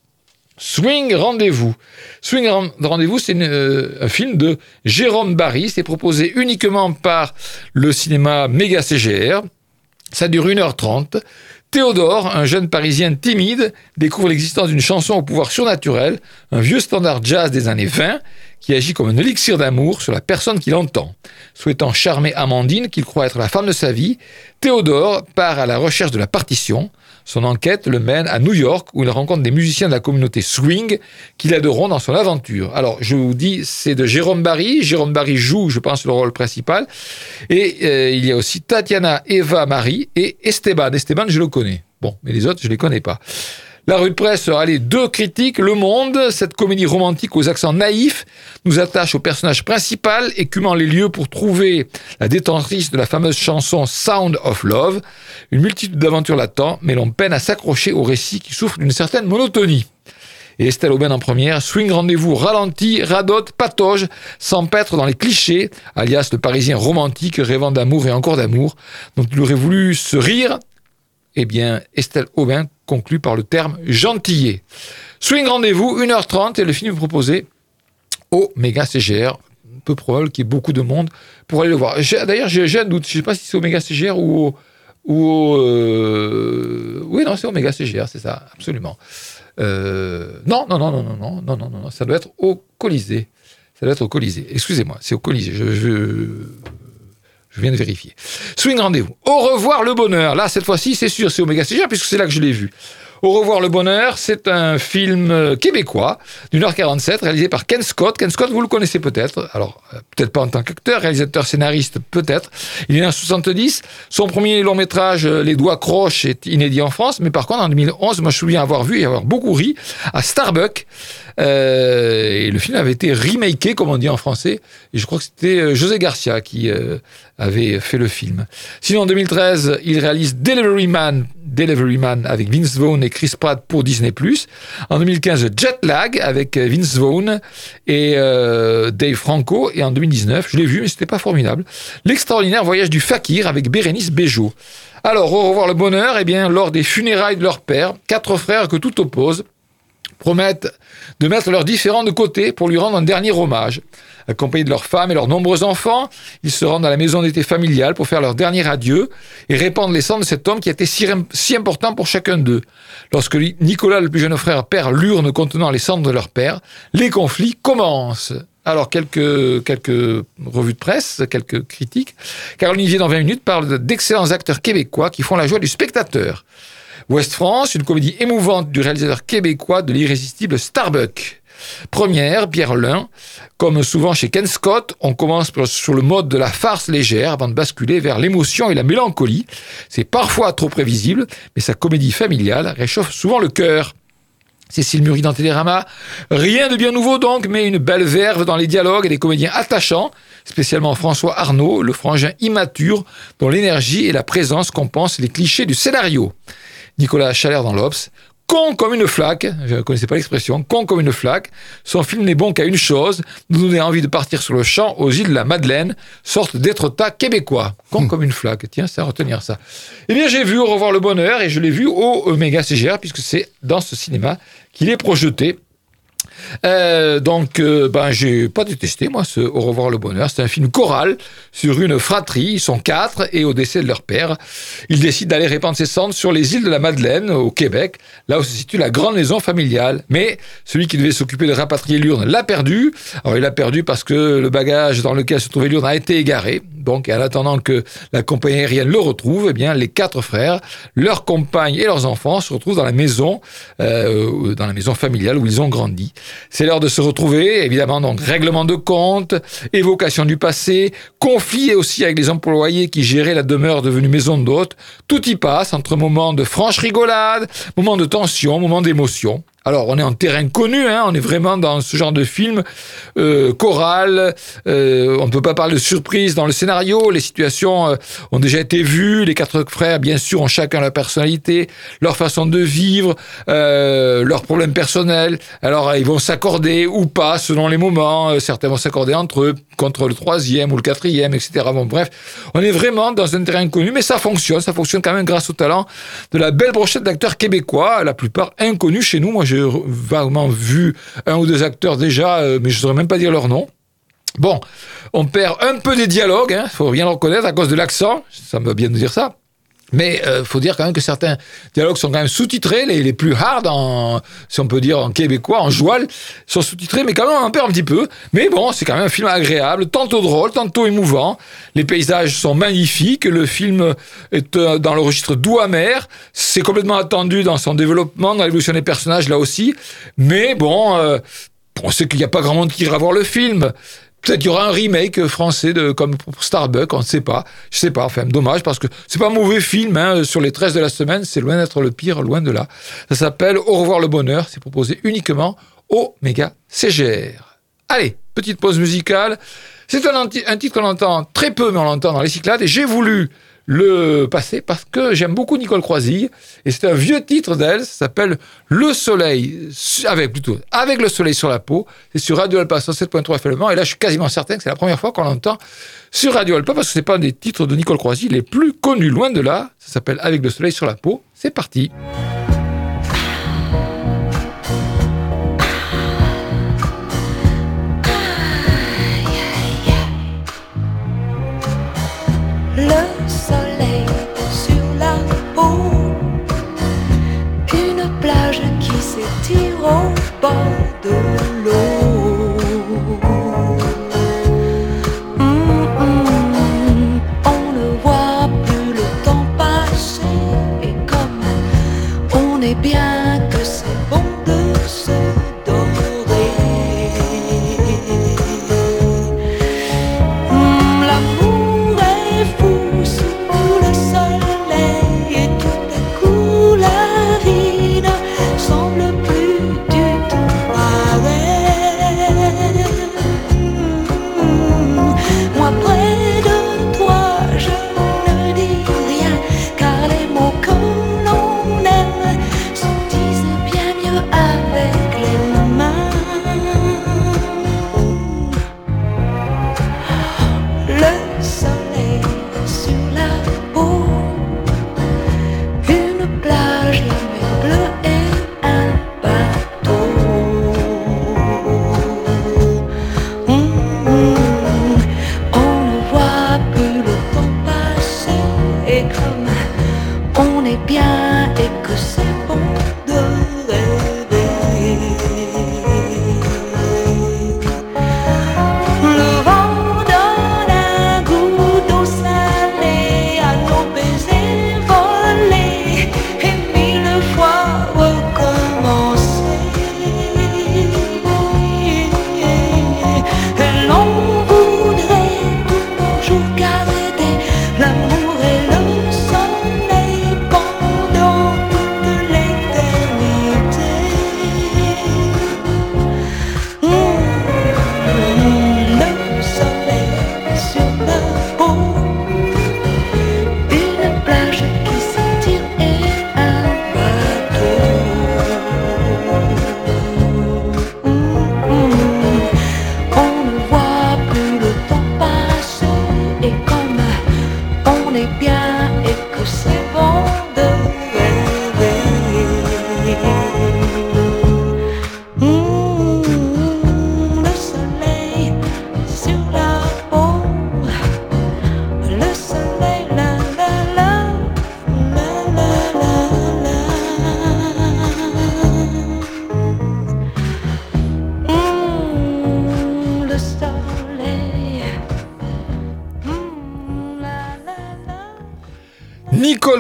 Swing Rendez-vous. Swing Rendez-vous, c'est euh, un film de Jérôme Barry. C'est proposé uniquement par le cinéma Méga CGR. Ça dure 1h30. Théodore, un jeune parisien timide, découvre l'existence d'une chanson au pouvoir surnaturel, un vieux standard jazz des années 20, qui agit comme un élixir d'amour sur la personne qui l'entend. Souhaitant charmer Amandine, qu'il croit être la femme de sa vie, Théodore part à la recherche de la partition. Son enquête le mène à New York où il rencontre des musiciens de la communauté swing qui l'aideront dans son aventure. Alors, je vous dis, c'est de Jérôme Barry. Jérôme Barry joue, je pense, le rôle principal. Et euh, il y a aussi Tatiana Eva Marie et Esteban. Esteban, je le connais. Bon, mais les autres, je ne les connais pas. La rue de presse les deux critiques. Le Monde, cette comédie romantique aux accents naïfs, nous attache au personnage principal, écumant les lieux pour trouver la détentrice de la fameuse chanson Sound of Love. Une multitude d'aventures l'attend, mais l'on peine à s'accrocher au récit qui souffre d'une certaine monotonie. Et Estelle Aubin en première, swing rendez-vous ralenti, radote, patauge, s'empêtre dans les clichés, alias le parisien romantique rêvant d'amour et encore d'amour, dont il aurait voulu se rire. Eh bien, Estelle Aubin conclut par le terme gentillet. Swing rendez-vous, 1h30 et le film proposé au méga CGR. Peu probable qu'il y ait beaucoup de monde pour aller le voir. D'ailleurs, j'ai un doute. Je ne sais pas si c'est au méga CGR ou au. Ou euh, Oui, non, c'est au méga CGR, c'est ça, absolument. Euh, non, non, non, non, non, non, non, non, non, ça doit être au Colisée. Ça doit être au Colisée. Excusez-moi, c'est au Colisée. Je, je viens de vérifier. Swing rendez-vous. Au revoir le bonheur. Là, cette fois-ci, c'est sûr, c'est Omega CGR puisque c'est là que je l'ai vu. Au revoir le bonheur, c'est un film euh, québécois d'une heure 47 réalisé par Ken Scott. Ken Scott, vous le connaissez peut-être. Alors, euh, peut-être pas en tant qu'acteur, réalisateur, scénariste, peut-être. Il est en 70. Son premier long métrage, euh, Les Doigts Croches, est inédit en France. Mais par contre, en 2011, moi, je me souviens avoir vu et avoir beaucoup ri à Starbucks. Euh, et le film avait été remaké, comme on dit en français. Et je crois que c'était José Garcia qui euh, avait fait le film. Sinon, en 2013, il réalise Delivery Man, Delivery Man avec Vince Vaughn et Chris Pratt pour Disney+. En 2015, Jet Lag avec Vince Vaughn et euh, Dave Franco. Et en 2019, je l'ai vu, mais c'était pas formidable. L'extraordinaire voyage du fakir avec Bérénice Bejo. Alors, au revoir le bonheur, eh bien, lors des funérailles de leur père, quatre frères que tout oppose promettent de mettre leurs différends de côté pour lui rendre un dernier hommage. Accompagnés de leurs femmes et leurs nombreux enfants, ils se rendent à la maison d'été familiale pour faire leur dernier adieu et répandre les cendres de cet homme qui était si, important pour chacun d'eux. Lorsque Nicolas, le plus jeune frère, perd l'urne contenant les cendres de leur père, les conflits commencent. Alors, quelques, revues de presse, quelques critiques. Car Olivier, dans 20 minutes, parle d'excellents acteurs québécois qui font la joie du spectateur. West France, une comédie émouvante du réalisateur québécois de l'irrésistible Starbuck. Première, Pierre Lin. Comme souvent chez Ken Scott, on commence sur le mode de la farce légère avant de basculer vers l'émotion et la mélancolie. C'est parfois trop prévisible, mais sa comédie familiale réchauffe souvent le cœur. Cécile Murray dans Télérama. Rien de bien nouveau donc, mais une belle verve dans les dialogues et des comédiens attachants, spécialement François Arnaud, le frangin immature, dont l'énergie et la présence compensent les clichés du scénario. Nicolas Chalère dans l'Obs, con comme une flaque, je ne connaissais pas l'expression, con comme une flaque. Son film n'est bon qu'à une chose, nous donner envie de partir sur le champ aux îles de la Madeleine, sorte d'être-tas québécois. Con hmm. comme une flaque, tiens, c'est à retenir ça. Eh bien, j'ai vu Au revoir le bonheur et je l'ai vu au Omega CGR puisque c'est dans ce cinéma qu'il est projeté. Euh, donc, euh, ben, j'ai pas détesté, moi, ce Au revoir le bonheur. C'est un film choral sur une fratrie. Ils sont quatre et au décès de leur père, ils décident d'aller répandre ses cendres sur les îles de la Madeleine, au Québec, là où se situe la grande maison familiale. Mais celui qui devait s'occuper de rapatrier l'urne l'a perdu. Alors, il l'a perdu parce que le bagage dans lequel se trouvait l'urne a été égaré. Donc, en attendant que la compagnie aérienne le retrouve, eh bien, les quatre frères, leurs compagnes et leurs enfants se retrouvent dans la maison, euh, dans la maison familiale où ils ont grandi. C'est l'heure de se retrouver, évidemment, donc règlement de compte, évocation du passé, conflit aussi avec les employés qui géraient la demeure devenue maison d'hôte. Tout y passe entre moments de franche rigolade, moments de tension, moments d'émotion. Alors, on est en terrain connu, hein, on est vraiment dans ce genre de film euh, choral. Euh, on ne peut pas parler de surprise dans le scénario. Les situations euh, ont déjà été vues. Les quatre frères, bien sûr, ont chacun leur personnalité, leur façon de vivre, euh, leurs problèmes personnels. Alors, ils vont s'accorder ou pas selon les moments. Euh, certains vont s'accorder entre eux contre le troisième ou le quatrième, etc. Bon, bref, on est vraiment dans un terrain connu, mais ça fonctionne. Ça fonctionne quand même grâce au talent de la belle brochette d'acteurs québécois, la plupart inconnus chez nous. Moi, j'ai vaguement vu un ou deux acteurs déjà, euh, mais je ne saurais même pas dire leur nom. Bon, on perd un peu des dialogues, il hein, faut bien le reconnaître, à cause de l'accent, ça me va bien de dire ça. Mais euh, faut dire quand même que certains dialogues sont quand même sous-titrés, les, les, plus hard, en, si on peut dire en québécois, en joual, sont sous-titrés, mais quand même on en perd un petit peu. Mais bon, c'est quand même un film agréable, tantôt drôle, tantôt émouvant. Les paysages sont magnifiques, le film est euh, dans le registre doux amer. C'est complètement attendu dans son développement, dans l'évolution des personnages là aussi. Mais bon, euh, on sait qu'il n'y a pas grand monde qui ira voir le film. Peut-être qu'il y aura un remake français de, comme pour Starbucks, on ne sait pas. Je sais pas, enfin, dommage, parce que c'est pas un mauvais film, hein, sur les 13 de la semaine, c'est loin d'être le pire, loin de là. Ça s'appelle Au revoir le bonheur, c'est proposé uniquement au Méga CGR. Allez, petite pause musicale. C'est un titre qu'on entend très peu, mais on l'entend dans les cyclades, et j'ai voulu le passé parce que j'aime beaucoup Nicole Croisille et c'est un vieux titre d'elle, ça s'appelle Le soleil avec plutôt avec le soleil sur la peau, c'est sur Radio Alpa 7.3 FM et là je suis quasiment certain que c'est la première fois qu'on l'entend sur Radio Alpa parce que c'est pas un des titres de Nicole Croisille les plus connus loin de là, ça s'appelle Avec le soleil sur la peau. C'est parti. roubado.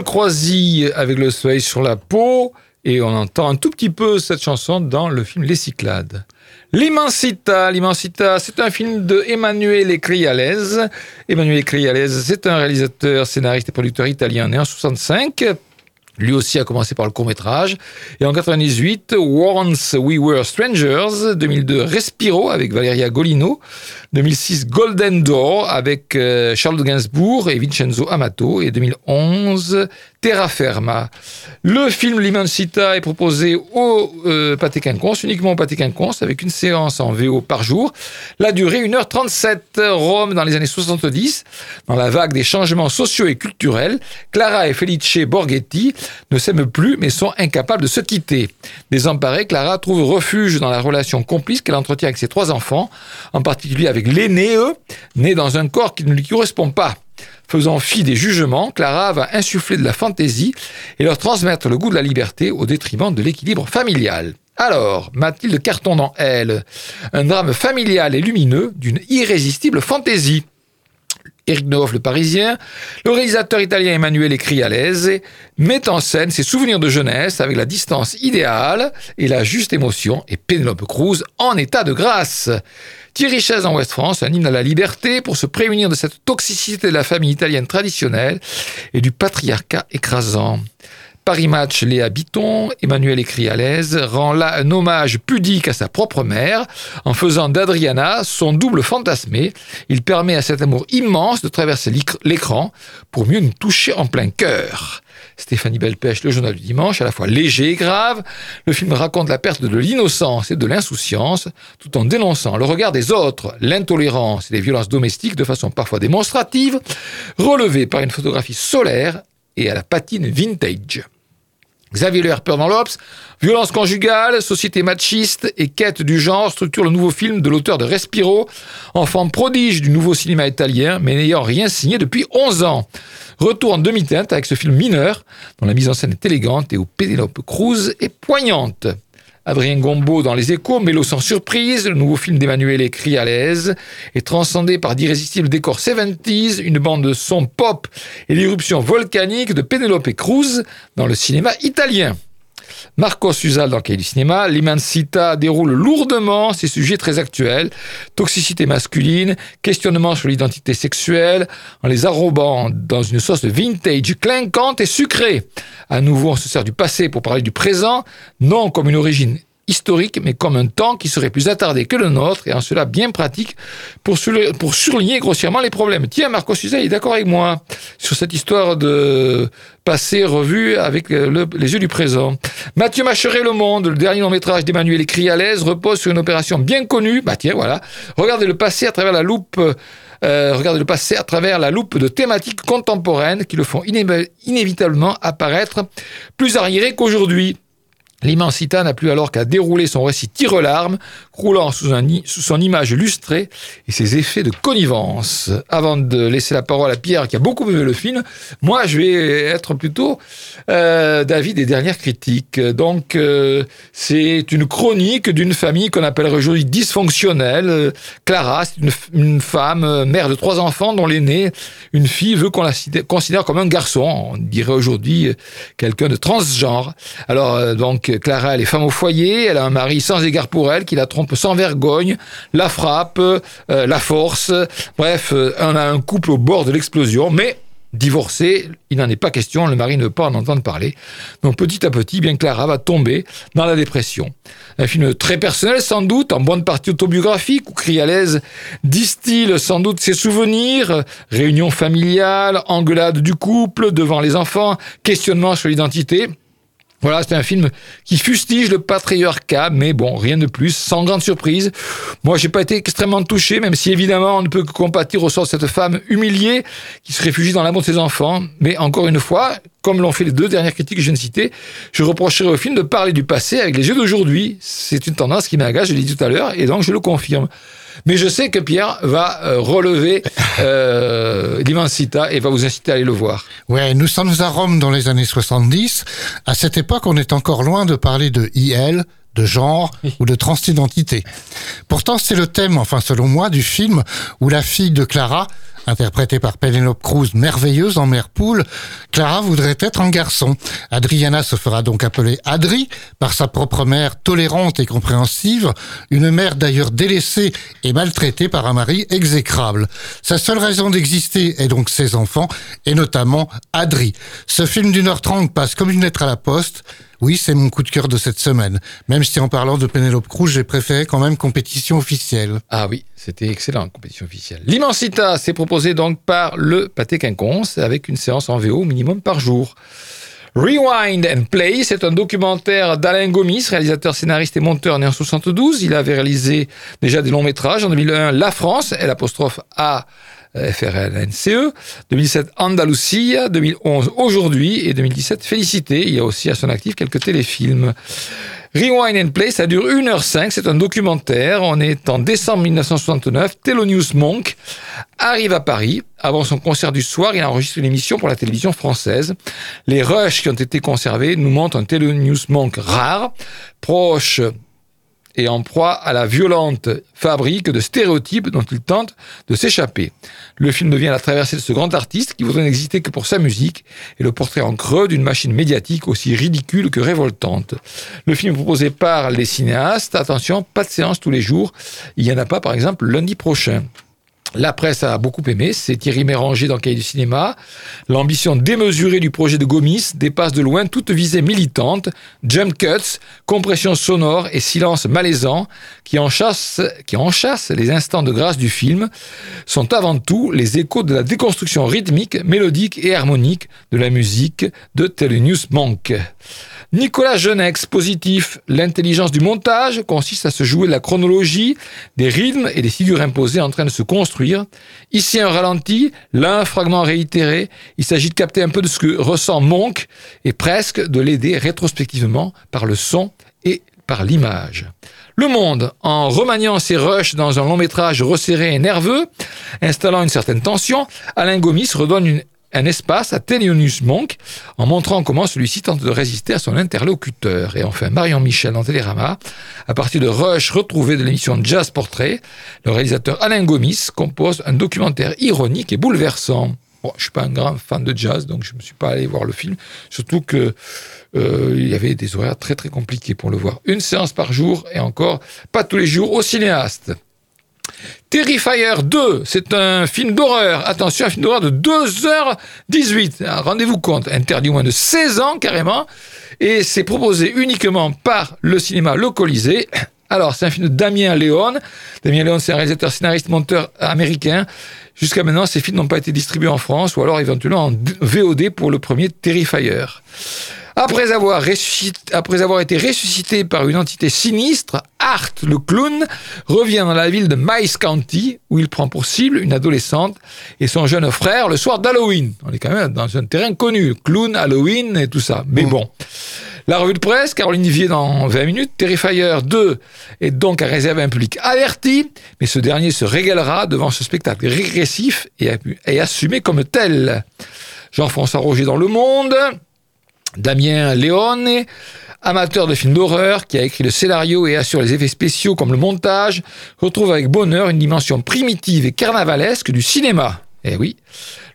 Croisy avec le soleil sur la peau, et on entend un tout petit peu cette chanson dans le film Les Cyclades. L'Immensita, l'Immensita, c'est un film de Emanuele Crialese. Emanuele Crialese, c'est un réalisateur, scénariste et producteur italien né en 65. Lui aussi a commencé par le court-métrage. Et en 98, Once We Were Strangers. 2002, Respiro avec Valeria Golino. 2006, Golden Door avec euh, Charles Gainsbourg et Vincenzo Amato. Et 2011, Terraferma. Le film L'Immensita est proposé au euh, uniquement au Quinconce, avec une séance en VO par jour. La durée, 1h37. Rome dans les années 70. Dans la vague des changements sociaux et culturels, Clara et Felice Borghetti ne s'aiment plus mais sont incapables de se quitter. Désemparée, Clara trouve refuge dans la relation complice qu'elle entretient avec ses trois enfants, en particulier avec l'aîné, né dans un corps qui ne lui correspond pas. Faisant fi des jugements, Clara va insuffler de la fantaisie et leur transmettre le goût de la liberté au détriment de l'équilibre familial. Alors, Mathilde Carton dans Elle, un drame familial et lumineux d'une irrésistible fantaisie. Eric Neuf, le Parisien, le réalisateur italien Emmanuel Crialese met en scène ses souvenirs de jeunesse avec la distance idéale et la juste émotion et Penelope Cruz en état de grâce. Thierry Chaise en Ouest-France, un hymne à la liberté pour se prémunir de cette toxicité de la famille italienne traditionnelle et du patriarcat écrasant. Paris Match Léa Biton, Emmanuel écrit à l'aise, rend là un hommage pudique à sa propre mère en faisant d'Adriana son double fantasmé. Il permet à cet amour immense de traverser l'écran pour mieux nous toucher en plein cœur. Stéphanie Belpêche, le journal du dimanche, à la fois léger et grave, le film raconte la perte de l'innocence et de l'insouciance, tout en dénonçant le regard des autres, l'intolérance et les violences domestiques de façon parfois démonstrative, relevées par une photographie solaire et à la patine vintage. Xavier Le Herper dans l'Obs, violence conjugale, société machiste et quête du genre structure le nouveau film de l'auteur de Respiro, enfant prodige du nouveau cinéma italien, mais n'ayant rien signé depuis 11 ans. Retour en demi-teinte avec ce film mineur, dont la mise en scène est élégante et où Penelope Cruz est poignante. Adrien Gombeau dans Les Échos, Mélo sans surprise, le nouveau film d'Emmanuel écrit à l'aise, est transcendé par d'irrésistibles décors 70s, une bande de son pop et l'irruption volcanique de Penelope Cruz dans le cinéma italien. Marco Usal dans du cinéma, l'Immensita déroule lourdement. Ces sujets très actuels, toxicité masculine, questionnement sur l'identité sexuelle, en les arrobant dans une sauce vintage clinquante et sucrée. À nouveau, on se sert du passé pour parler du présent, non comme une origine historique, mais comme un temps qui serait plus attardé que le nôtre, et en cela bien pratique, pour, surligner grossièrement les problèmes. Tiens, Marco Suzet est d'accord avec moi sur cette histoire de passé revu avec les yeux du présent. Mathieu Macheret, Le Monde, le dernier long métrage d'Emmanuel Écrit à l'aise, repose sur une opération bien connue. Bah tiens, voilà. Regardez le passé à travers la loupe euh, regardez le passé à travers la loupe de thématiques contemporaines qui le font inévitablement apparaître plus arriéré qu'aujourd'hui. L'immensita n'a plus alors qu'à dérouler son récit tire-larme, croulant sous, un, sous son image lustrée et ses effets de connivence. Avant de laisser la parole à Pierre, qui a beaucoup aimé le film, moi, je vais être plutôt euh, d'avis des dernières critiques. Donc, euh, c'est une chronique d'une famille qu'on appellerait aujourd'hui dysfonctionnelle. Clara, c'est une, une, femme, mère de trois enfants, dont l'aîné, une fille, veut qu'on la considère comme un garçon. On dirait aujourd'hui quelqu'un de transgenre. Alors, euh, Clara, elle est femme au foyer, elle a un mari sans égard pour elle, qui la trompe sans vergogne, la frappe, euh, la force. Bref, euh, on a un couple au bord de l'explosion, mais divorcé, il n'en est pas question, le mari ne veut pas en entendre parler. Donc petit à petit, bien Clara va tomber dans la dépression. Un film très personnel sans doute, en bonne partie autobiographique, où Crialès distille sans doute ses souvenirs, réunion familiale, engueulade du couple devant les enfants, questionnement sur l'identité. Voilà, c'est un film qui fustige le patriarcat, mais bon, rien de plus, sans grande surprise. Moi, j'ai pas été extrêmement touché, même si évidemment on ne peut que compatir au sort de cette femme humiliée qui se réfugie dans l'amour de ses enfants. Mais encore une fois, comme l'ont fait les deux dernières critiques que je viens de citer, je reprocherai au film de parler du passé avec les yeux d'aujourd'hui. C'est une tendance qui m'agace, je l'ai dit tout à l'heure, et donc je le confirme. Mais je sais que Pierre va euh, relever euh, l'Immensita et va vous inciter à aller le voir. Ouais, nous sommes à Rome dans les années 70. À cette époque, on est encore loin de parler de IL, de genre ou de transidentité. Pourtant, c'est le thème, enfin selon moi, du film où la fille de Clara interprétée par Penelope Cruz, merveilleuse en mère poule, Clara voudrait être un garçon. Adriana se fera donc appeler Adri par sa propre mère tolérante et compréhensive, une mère d'ailleurs délaissée et maltraitée par un mari exécrable. Sa seule raison d'exister est donc ses enfants, et notamment Adri. Ce film d'une heure trente passe comme une lettre à la poste, oui, c'est mon coup de cœur de cette semaine. Même si en parlant de Penelope Cruz, j'ai préféré quand même compétition officielle. Ah oui, c'était excellent, compétition officielle. L'Immensita, c'est proposé donc par le Pâté Quinconce, avec une séance en VO minimum par jour. Rewind and Play, c'est un documentaire d'Alain Gomis, réalisateur, scénariste et monteur né en 72. Il avait réalisé déjà des longs métrages. En 2001, La France, L apostrophe A FRLNCE, 2007 Andalusia, 2011 Aujourd'hui et 2017 Félicité. Il y a aussi à son actif quelques téléfilms. Rewind and Play, ça dure 1h05, c'est un documentaire. On est en décembre 1969. Telonius Monk arrive à Paris. Avant son concert du soir, il enregistre une émission pour la télévision française. Les rushs qui ont été conservés nous montrent un Telonius Monk rare, proche et en proie à la violente fabrique de stéréotypes dont il tente de s'échapper. Le film devient la traversée de ce grand artiste qui voudrait n'exister que pour sa musique et le portrait en creux d'une machine médiatique aussi ridicule que révoltante. Le film proposé par les cinéastes, attention, pas de séance tous les jours, il n'y en a pas par exemple lundi prochain. La presse a beaucoup aimé, c'est Thierry Méranger dans le Cahier du cinéma. L'ambition démesurée du projet de Gomis dépasse de loin toute visée militante, jump cuts, compression sonore et silence malaisant qui enchassent, qui enchassent les instants de grâce du film, sont avant tout les échos de la déconstruction rythmique, mélodique et harmonique de la musique de Telenius Monk. Nicolas Genex, positif. L'intelligence du montage consiste à se jouer de la chronologie, des rythmes et des figures imposées en train de se construire. Ici un ralenti, là un fragment réitéré. Il s'agit de capter un peu de ce que ressent Monk et presque de l'aider rétrospectivement par le son et par l'image. Le Monde, en remaniant ses rushs dans un long métrage resserré et nerveux, installant une certaine tension, Alain Gomis redonne une un espace à Thelonious Monk en montrant comment celui-ci tente de résister à son interlocuteur. Et enfin, Marion Michel dans Télérama, à partir de Rush retrouvé de l'émission Jazz Portrait, le réalisateur Alain Gomis compose un documentaire ironique et bouleversant. Bon, je suis pas un grand fan de jazz, donc je me suis pas allé voir le film. Surtout que euh, il y avait des horaires très très compliqués pour le voir. Une séance par jour et encore pas tous les jours au cinéaste. Terrifier 2, c'est un film d'horreur. Attention, un film d'horreur de 2h18. Rendez-vous compte, interdit moins de 16 ans carrément. Et c'est proposé uniquement par le cinéma localisé. Alors, c'est un film de Damien Léon. Damien Léon, c'est un réalisateur, scénariste, monteur américain. Jusqu'à maintenant, ces films n'ont pas été distribués en France ou alors éventuellement en VOD pour le premier Terrifier. Après avoir, après avoir été ressuscité par une entité sinistre, Art, le clown, revient dans la ville de Mice County, où il prend pour cible une adolescente et son jeune frère le soir d'Halloween. On est quand même dans un terrain connu, clown, Halloween et tout ça. Mais mm. bon. La revue de presse, Caroline Vier dans 20 minutes, Terrifier 2 est donc à réserver un public averti, mais ce dernier se régalera devant ce spectacle régressif et, et assumé comme tel. Jean-François Roger dans Le Monde, Damien Leone, amateur de films d'horreur, qui a écrit le scénario et assure les effets spéciaux comme le montage, retrouve avec bonheur une dimension primitive et carnavalesque du cinéma. Eh oui.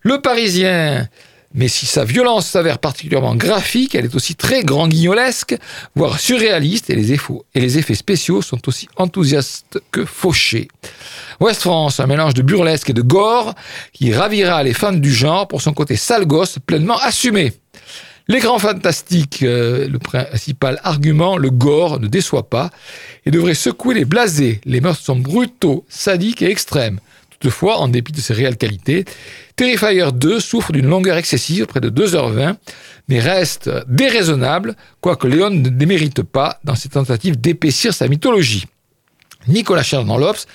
Le Parisien, mais si sa violence s'avère particulièrement graphique, elle est aussi très grand guignolesque, voire surréaliste, et les, effets, et les effets spéciaux sont aussi enthousiastes que fauchés. West France, un mélange de burlesque et de gore, qui ravira les fans du genre pour son côté sale gosse pleinement assumé. L'écran fantastique, euh, le principal argument, le gore, ne déçoit pas et devrait secouer les blasés. Les meurtres sont brutaux, sadiques et extrêmes. Toutefois, en dépit de ses réelles qualités, Terrifier 2 souffre d'une longueur excessive, près de 2h20, mais reste déraisonnable, quoique Léon ne démérite pas dans ses tentatives d'épaissir sa mythologie. Nicolas l'Obs.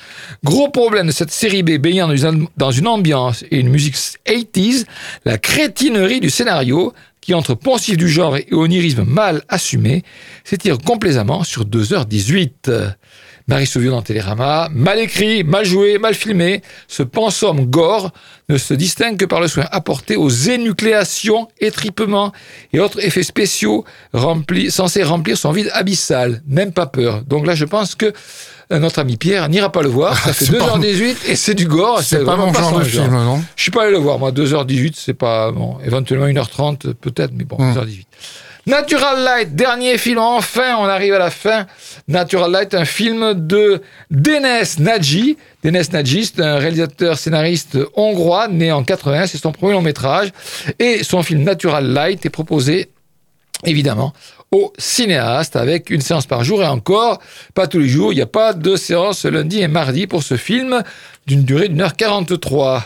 Gros problème de cette série B baignant dans une ambiance et une musique 80s, la crétinerie du scénario, qui entre poncif du genre et onirisme mal assumé, s'étire complaisamment sur 2h18. Marie Sauvieux dans Télérama, mal écrit, mal joué, mal filmé, ce pensum gore ne se distingue que par le soin apporté aux énucléations, étripements et autres effets spéciaux censés remplir son vide abyssal. Même pas peur. Donc là, je pense que notre ami Pierre n'ira pas le voir. Ça fait 2h18 et c'est du gore. C'est pas mon genre de film, non Je suis pas allé le voir, moi. 2h18, c'est pas, bon, éventuellement 1h30, peut-être, mais bon, 2h18. Natural Light, dernier film, enfin on arrive à la fin. Natural Light, un film de Denes Nadji. Denes Nadji, c'est un réalisateur scénariste hongrois, né en 80, c'est son premier long métrage. Et son film Natural Light est proposé, évidemment, aux cinéastes avec une séance par jour et encore, pas tous les jours, il n'y a pas de séance lundi et mardi pour ce film d'une durée d'une heure 43.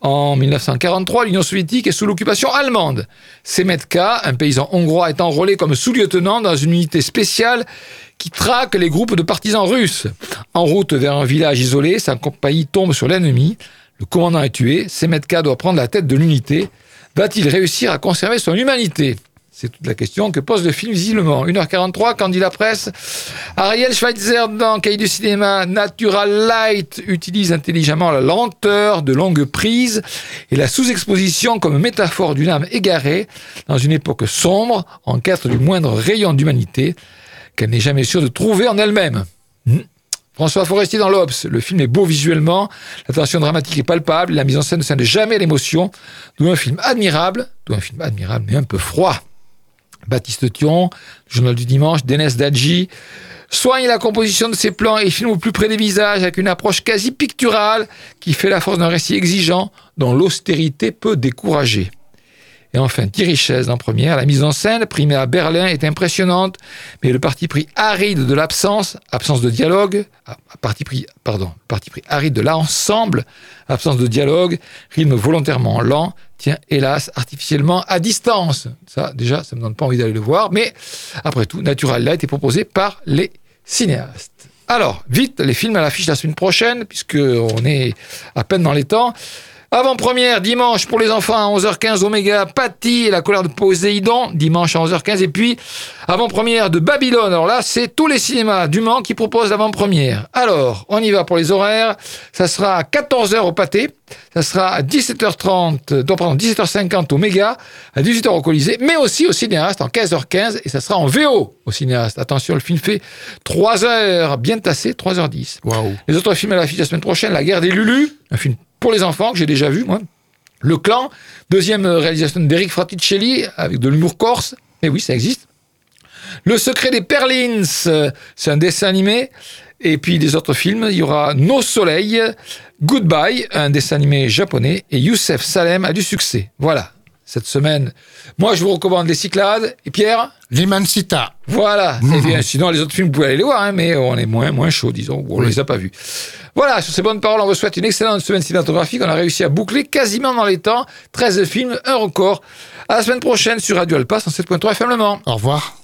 En 1943, l'Union soviétique est sous l'occupation allemande. Semetka, un paysan hongrois, est enrôlé comme sous-lieutenant dans une unité spéciale qui traque les groupes de partisans russes. En route vers un village isolé, sa compagnie tombe sur l'ennemi. Le commandant est tué. Semetka doit prendre la tête de l'unité. Va-t-il réussir à conserver son humanité? C'est toute la question que pose le film visiblement. 1h43, quand dit la presse. Ariel Schweitzer dans Cahiers du cinéma, Natural Light utilise intelligemment la lenteur de longue prise et la sous-exposition comme métaphore d'une âme égarée dans une époque sombre, en quête du moindre rayon d'humanité qu'elle n'est jamais sûre de trouver en elle-même. Hmm. François Forestier dans l'Obs. Le film est beau visuellement, la tension dramatique est palpable, la mise en scène ne scinde jamais l'émotion. D'où un film admirable, d'où un film admirable mais un peu froid. Baptiste Thion, Journal du Dimanche, Denis Dadji, soigne la composition de ses plans et filme au plus près des visages avec une approche quasi picturale qui fait la force d'un récit exigeant dont l'austérité peut décourager. Et enfin, Thierry Chaise en première. La mise en scène, primée à Berlin, est impressionnante, mais le parti pris aride de l'absence, absence de dialogue, ah, parti pris, aride de l'ensemble, absence de dialogue, rythme volontairement lent, tient hélas artificiellement à distance. Ça, déjà, ça me donne pas envie d'aller le voir, mais après tout, Natural a été proposé par les cinéastes. Alors, vite, les films à l'affiche la semaine prochaine, puisque on est à peine dans les temps. Avant-première, dimanche pour les enfants à 11h15, Oméga, Patty et la colère de Poséidon, dimanche à 11h15. Et puis, avant-première de Babylone. Alors là, c'est tous les cinémas du Mans qui proposent l'avant-première. Alors, on y va pour les horaires. Ça sera à 14h au Pâté. Ça sera à 17h30, donc pardon, 17h50 au Méga, à 18h au Colisée, mais aussi au cinéaste en 15h15 et ça sera en VO au cinéaste. Attention, le film fait 3 heures bien tassé, 3h10. Waouh. Les autres films à l'affiche la semaine prochaine, La guerre des Lulu, un film pour les enfants que j'ai déjà vu, moi. Le Clan, deuxième réalisation d'Eric Fraticelli avec de l'humour corse. Mais oui, ça existe. Le secret des Perlins, c'est un dessin animé. Et puis les autres films, il y aura Nos Soleils, Goodbye, un dessin animé japonais, et Youssef Salem a du succès. Voilà, cette semaine. Moi, je vous recommande Les Cyclades. Et Pierre L'Imancita. Voilà. Et bien, sinon, les autres films, vous pouvez aller les voir, hein, mais on est moins, moins chaud, disons. On ne les a pas vus. Voilà, sur ces bonnes paroles, on vous souhaite une excellente semaine cinématographique. On a réussi à boucler quasiment dans les temps 13 films, un record. À la semaine prochaine sur Radio Alpa 7.3 FM Le Mans. Au revoir.